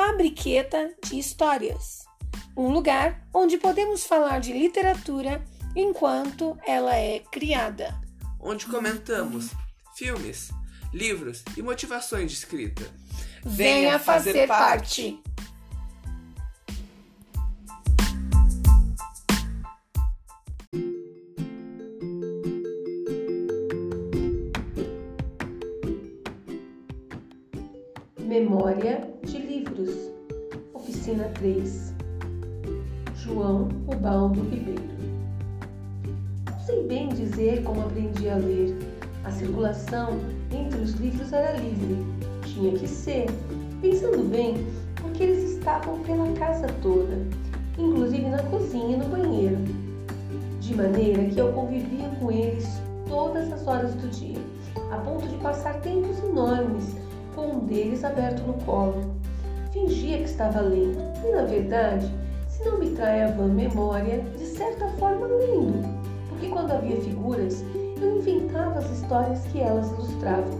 Fabriqueta de Histórias um lugar onde podemos falar de literatura enquanto ela é criada. Onde comentamos filmes, livros e motivações de escrita. Venha, fazer, fazer parte. parte. Memória de. Oficina 3. João Ubaldo Ribeiro. Sei bem dizer como aprendi a ler. A circulação entre os livros era livre. Tinha que ser. Pensando bem, porque eles estavam pela casa toda, inclusive na cozinha e no banheiro. De maneira que eu convivia com eles todas as horas do dia, a ponto de passar tempos enormes com um deles aberto no colo. Fingia que estava lendo e, na verdade, se não me trai a vã memória, de certa forma lendo, porque quando havia figuras, eu inventava as histórias que elas ilustravam,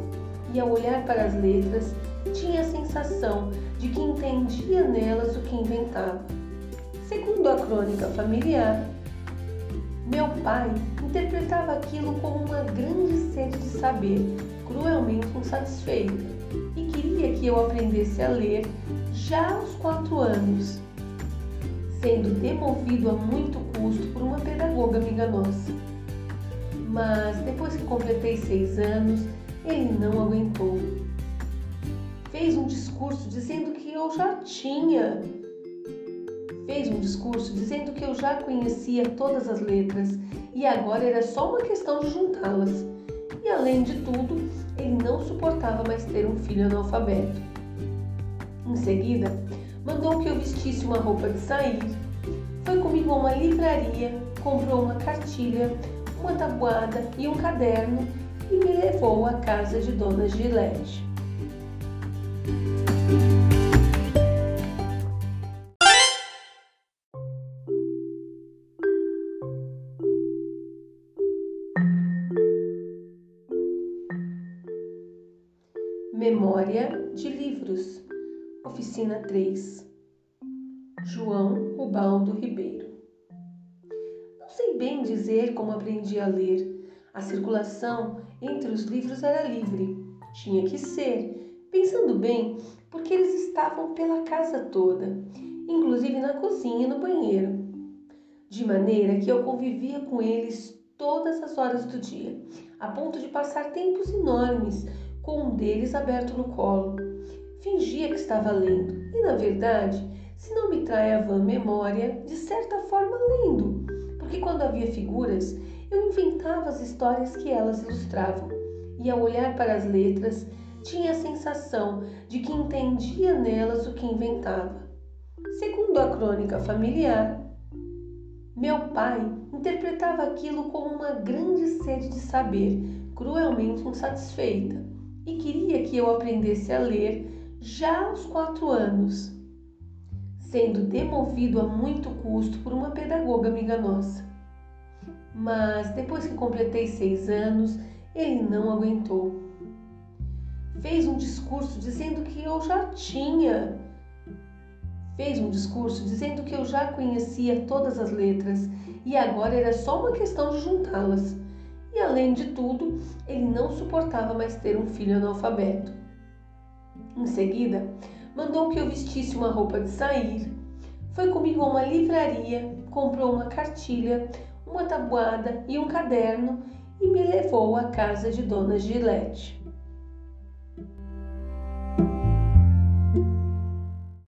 e ao olhar para as letras, tinha a sensação de que entendia nelas o que inventava. Segundo a crônica familiar, meu pai interpretava aquilo como uma grande sede de saber, cruelmente insatisfeita, e queria que eu aprendesse a ler já aos quatro anos, sendo demovido a muito custo por uma pedagoga amiga nossa. Mas depois que completei seis anos, ele não aguentou. Fez um discurso dizendo que eu já tinha. Fez um discurso dizendo que eu já conhecia todas as letras e agora era só uma questão de juntá-las. E além de tudo, ele não suportava mais ter um filho analfabeto. Em seguida, mandou que eu vestisse uma roupa de sair, foi comigo a uma livraria, comprou uma cartilha, uma tabuada e um caderno e me levou à casa de Dona Gilete. Memória de livros. Oficina 3. João Ubaldo Ribeiro. Não sei bem dizer como aprendi a ler. A circulação entre os livros era livre. Tinha que ser, pensando bem, porque eles estavam pela casa toda, inclusive na cozinha e no banheiro. De maneira que eu convivia com eles todas as horas do dia, a ponto de passar tempos enormes com um deles aberto no colo. Fingia que estava lendo. E, na verdade, se não me trai a vã memória, de certa forma lendo, porque quando havia figuras, eu inventava as histórias que elas ilustravam, e ao olhar para as letras, tinha a sensação de que entendia nelas o que inventava. Segundo a crônica familiar, meu pai interpretava aquilo como uma grande sede de saber, cruelmente insatisfeita, e queria que eu aprendesse a ler já aos quatro anos sendo demovido a muito custo por uma pedagoga amiga nossa. Mas depois que completei seis anos, ele não aguentou. Fez um discurso dizendo que eu já tinha. Fez um discurso dizendo que eu já conhecia todas as letras e agora era só uma questão de juntá-las. E além de tudo, ele não suportava mais ter um filho analfabeto. Em seguida, mandou que eu vestisse uma roupa de sair. Foi comigo a uma livraria, comprou uma cartilha, uma tabuada e um caderno e me levou à casa de Dona Gilete.